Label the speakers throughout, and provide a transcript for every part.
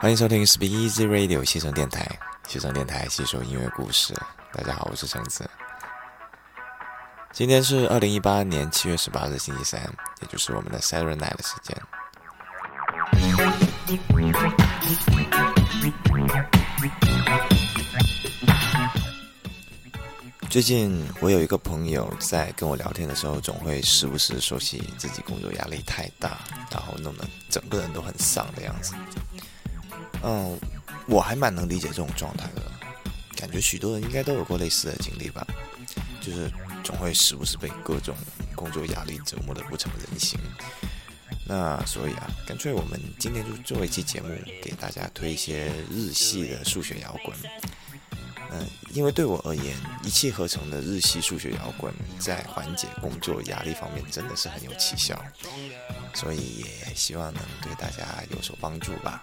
Speaker 1: 欢迎收听 Speak Easy Radio 西城电台，西城电台吸收音乐故事。大家好，我是橙子。今天是二零一八年七月十八日星期三，也就是我们的 Saturday Night 的时间。最近我有一个朋友在跟我聊天的时候，总会时不时说起自己工作压力太大，然后弄得整个人都很丧的样子。嗯，我还蛮能理解这种状态的，感觉许多人应该都有过类似的经历吧，就是总会时不时被各种工作压力折磨得不成人形。那所以啊，干脆我们今天就做一期节目，给大家推一些日系的数学摇滚。嗯，因为对我而言，一气呵成的日系数学摇滚在缓解工作压力方面真的是很有奇效，所以也希望能对大家有所帮助吧。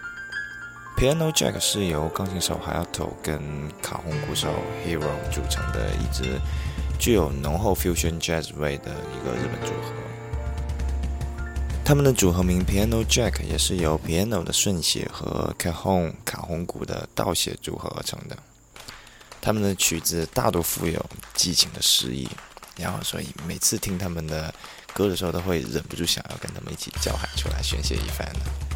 Speaker 1: Piano Jack 是由钢琴手 Hayato 跟卡洪鼓手 Hero 组成的一支具有浓厚 fusion jazz 味的一个日本组合。他们的组合名 Piano Jack 也是由 Piano 的顺写和 cahon 卡洪鼓的倒写组合而成的。他们的曲子大多富有激情的诗意，然后所以每次听他们的。歌的时候都会忍不住想要跟他们一起叫喊出来宣泄一番的。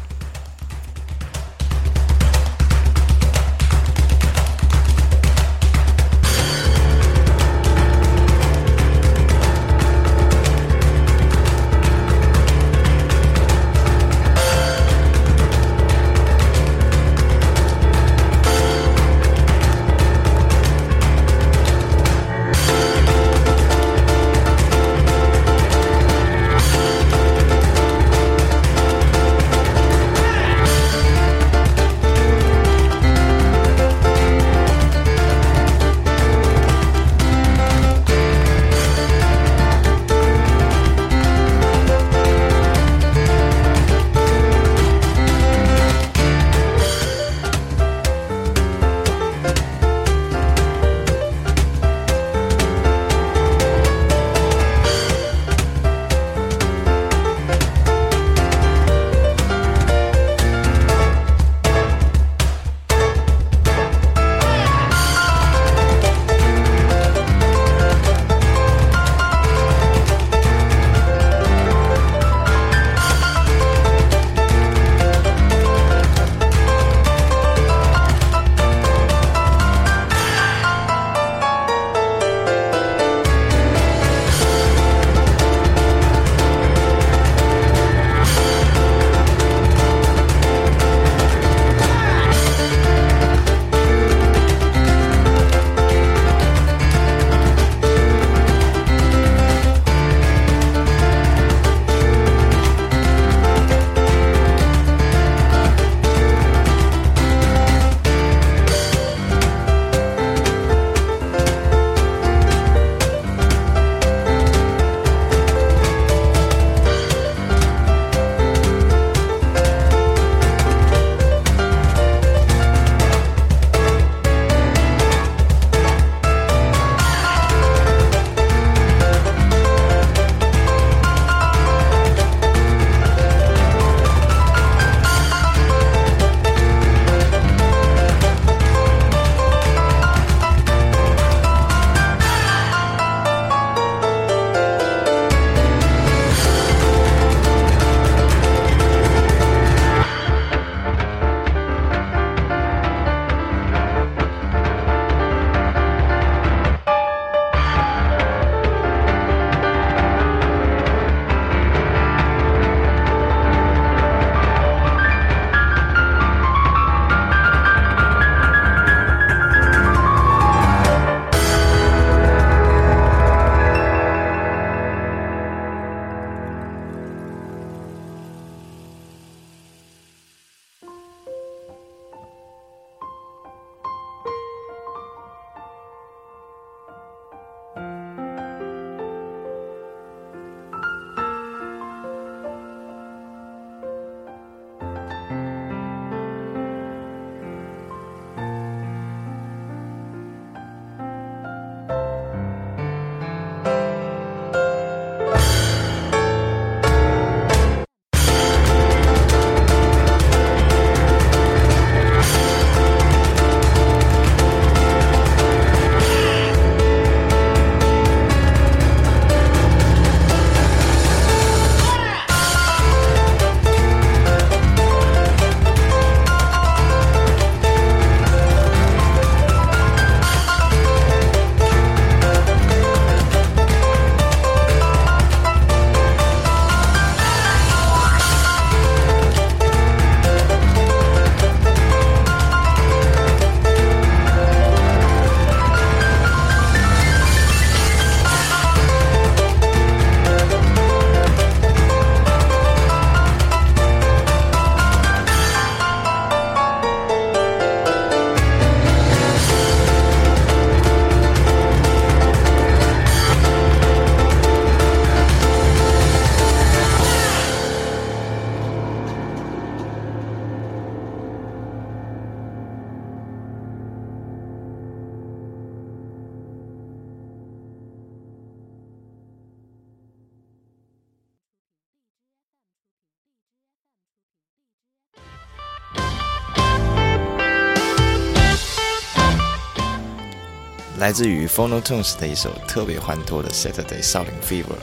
Speaker 1: 来自于 Phonotones 的一首特别欢脱的 Saturday 少林 Fever，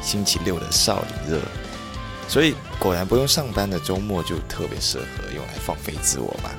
Speaker 1: 星期六的少林热。所以果然不用上班的周末就特别适合用来放飞自我吧。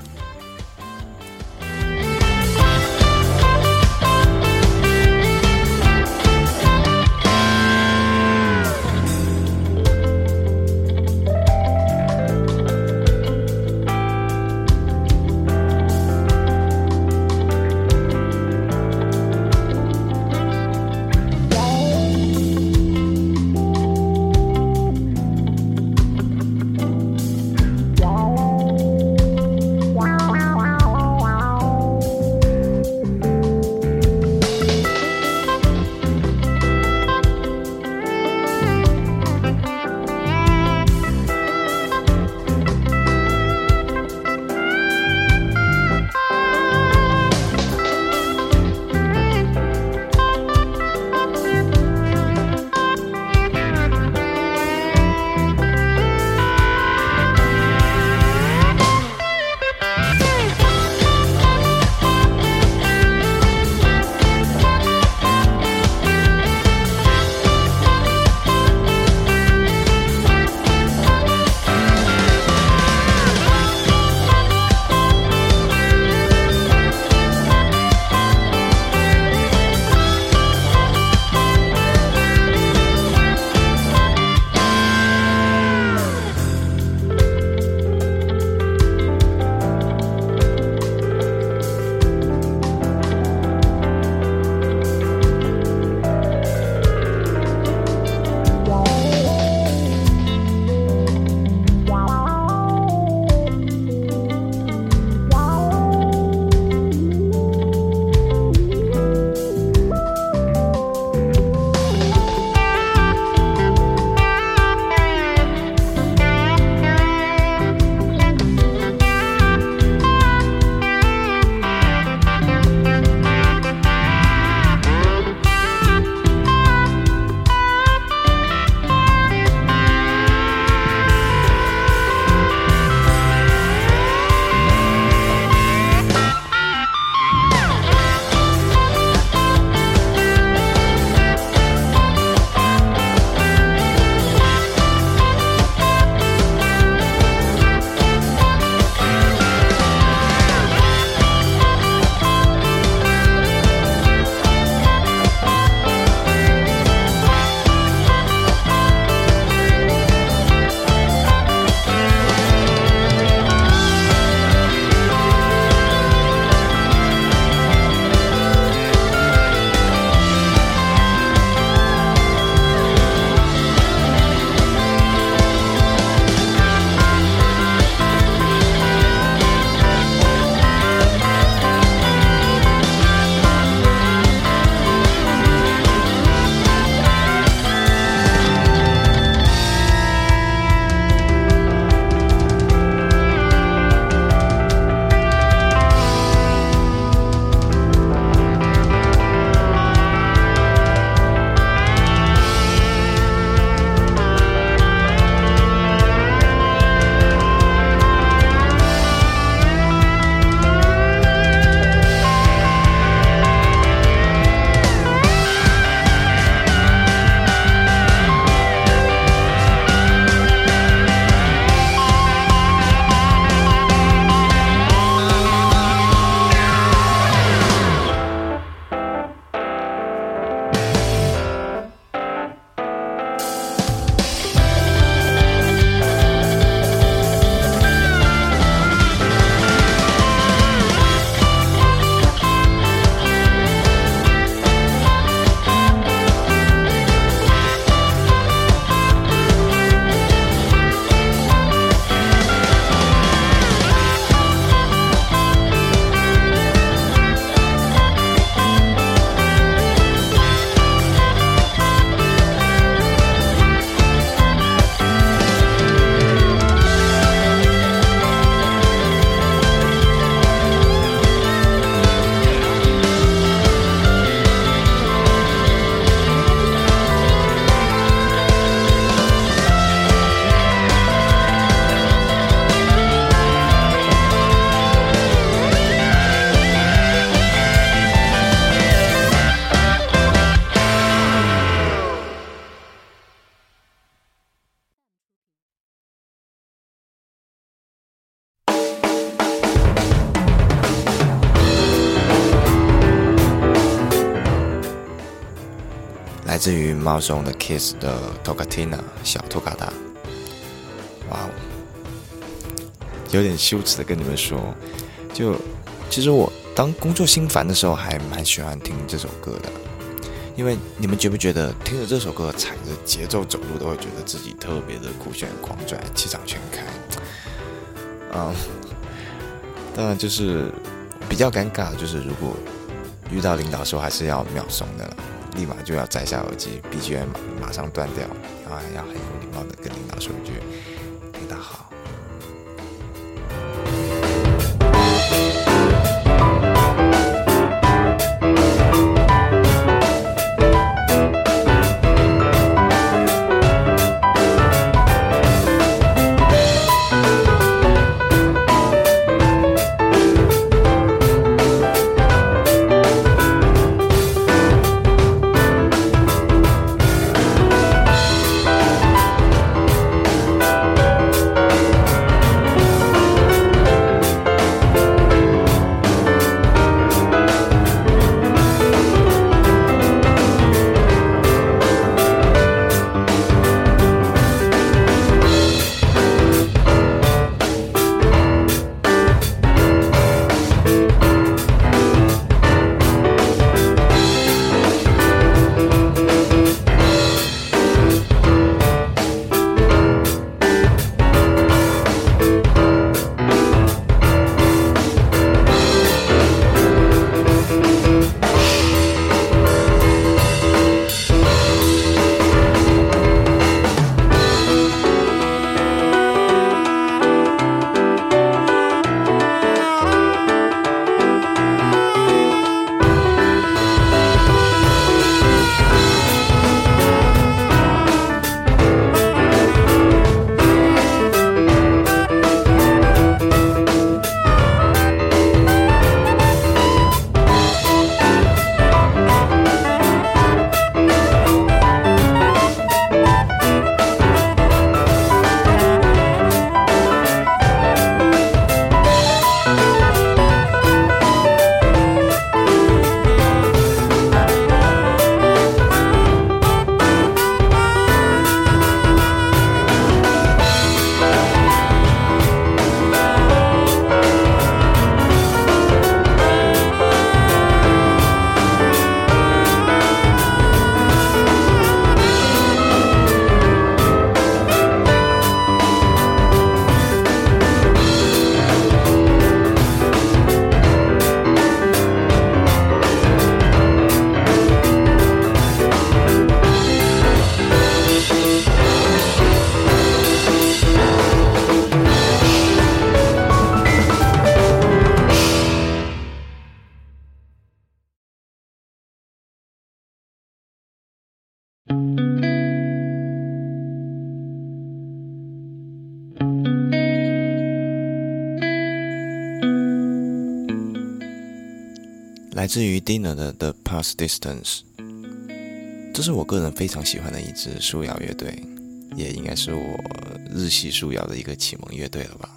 Speaker 1: 自于 m o s o n 的 Kiss 的 Tokatina 小托卡达。哇哦，有点羞耻的跟你们说，就其实我当工作心烦的时候，还蛮喜欢听这首歌的。因为你们觉不觉得听着这首歌踩着节奏走路，都会觉得自己特别的酷炫狂拽，气场全开？嗯，当然就是比较尴尬，就是如果遇到领导说还是要秒怂的，立马就要摘下耳机，BGM 马上断掉，然后还要很有礼貌的跟领导说一句“领导好”。至于 Dinner 的 The Past Distance，这是我个人非常喜欢的一支树摇乐队，也应该是我日系树摇的一个启蒙乐队了吧。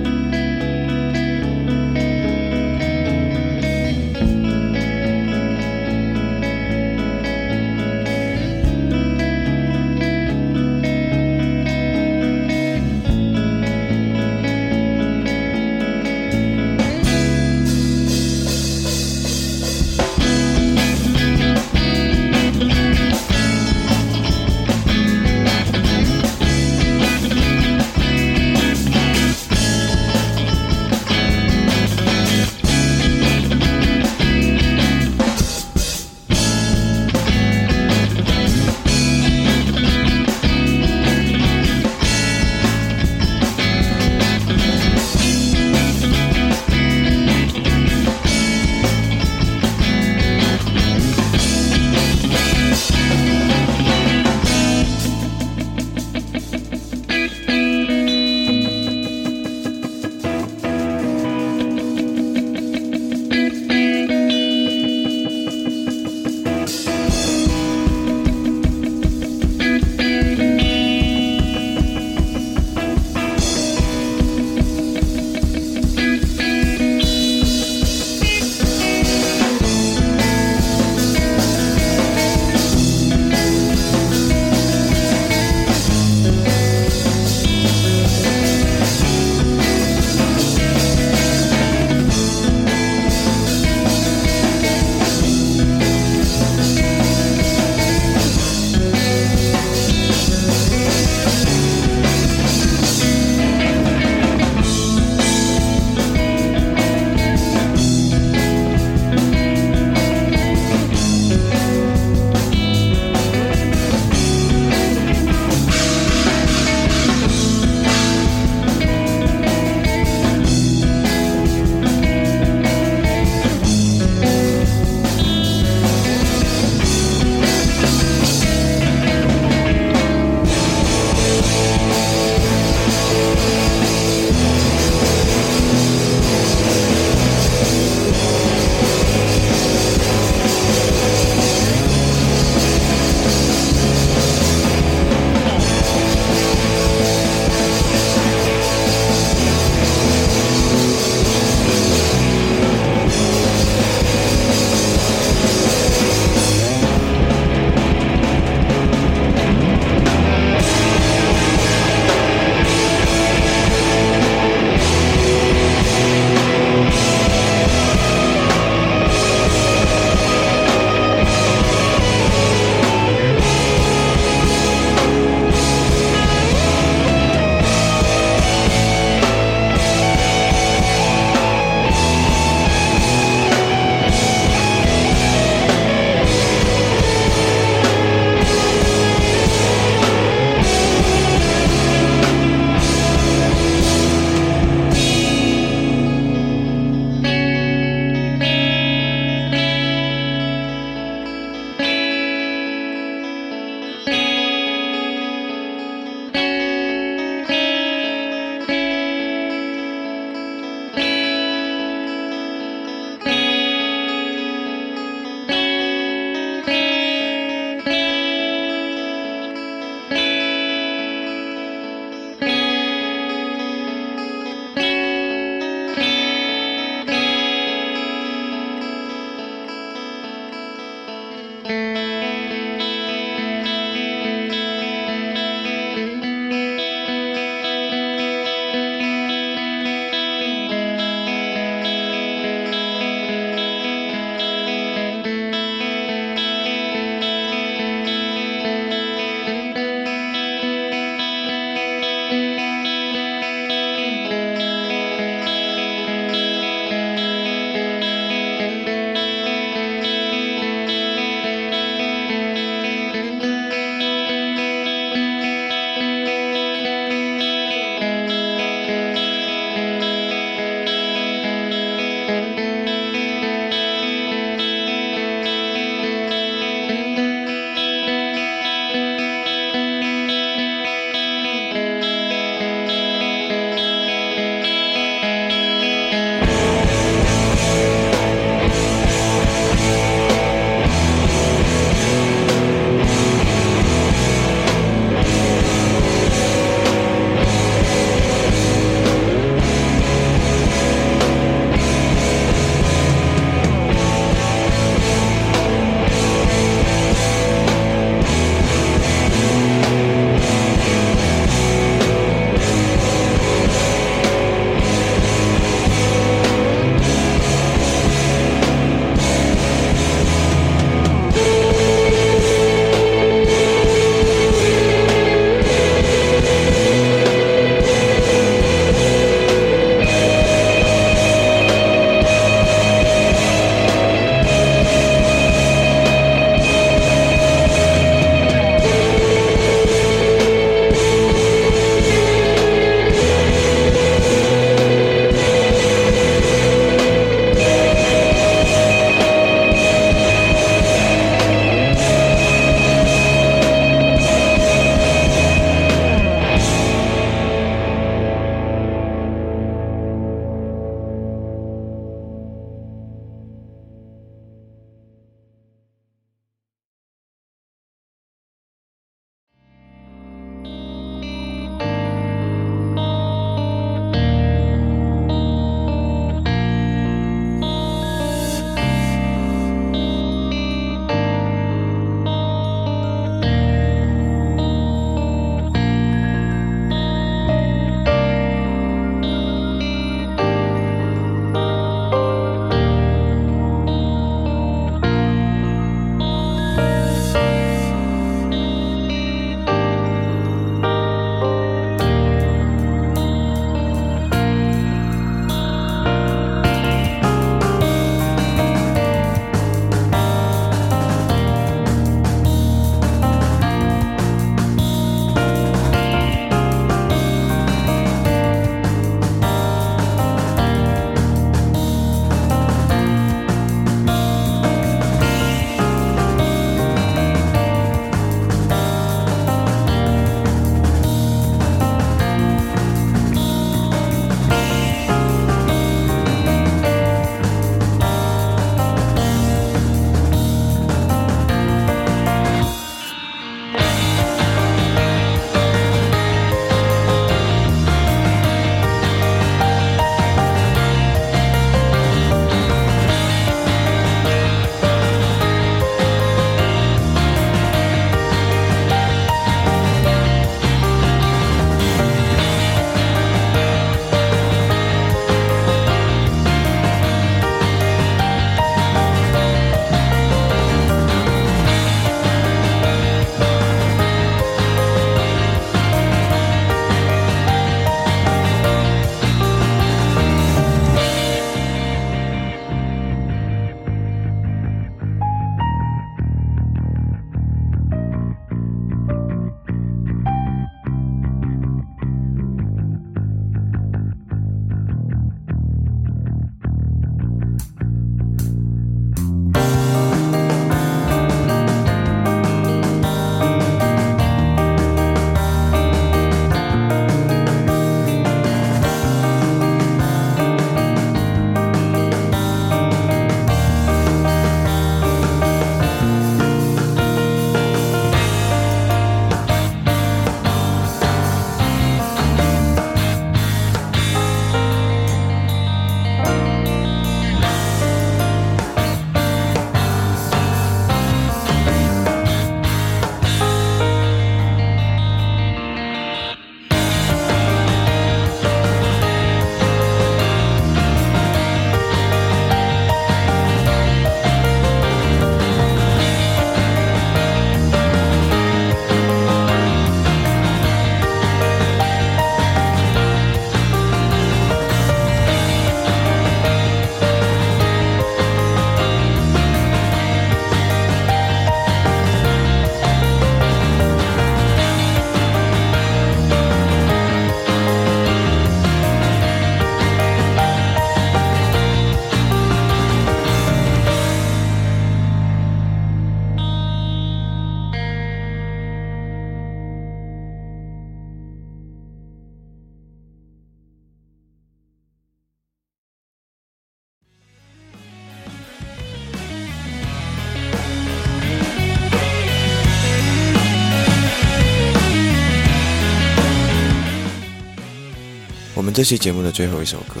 Speaker 1: 这期节目的最后一首歌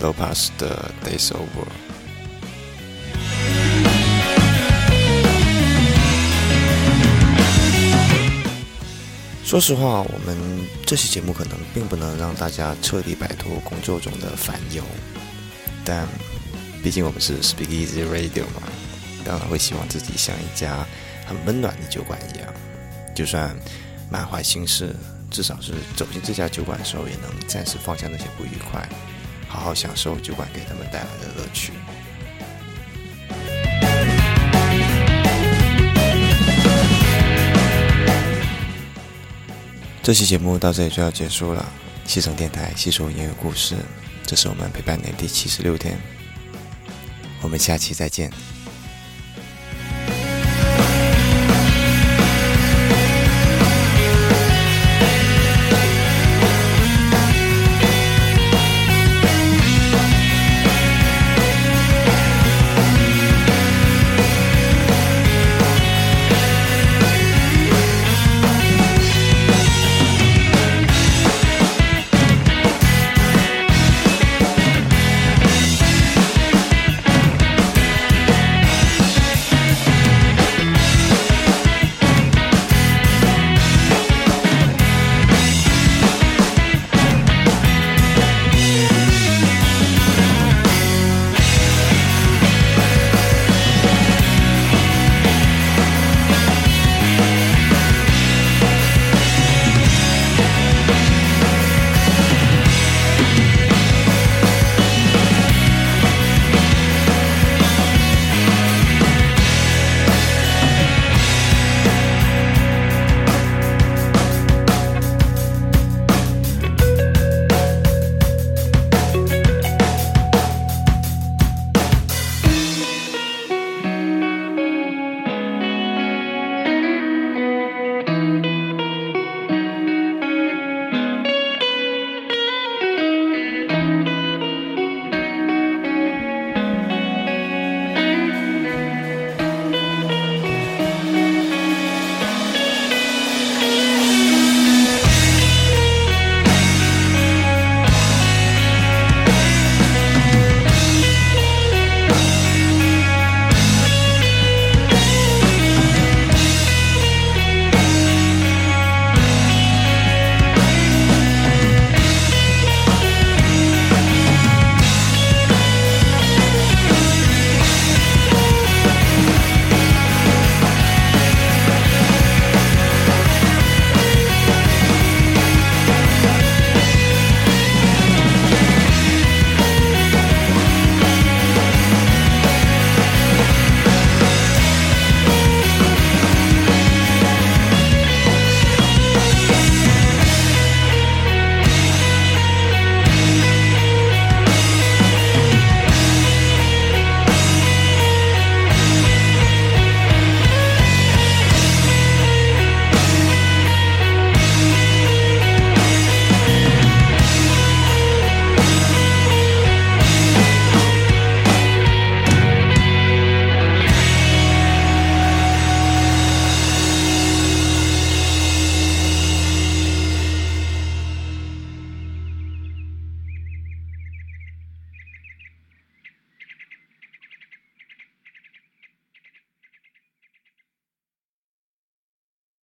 Speaker 1: ，Low Pass 的《Days Over》。说实话，我们这期节目可能并不能让大家彻底摆脱工作中的烦忧，但毕竟我们是 Speak Easy Radio 嘛，当然会希望自己像一家很温暖的酒馆一样，就算满怀心事。至少是走进这家酒馆的时候，也能暂时放下那些不愉快，好好享受酒馆给他们带来的乐趣。这期节目到这里就要结束了，西城电台细说音乐故事，这是我们陪伴你的第七十六天，我们下期再见。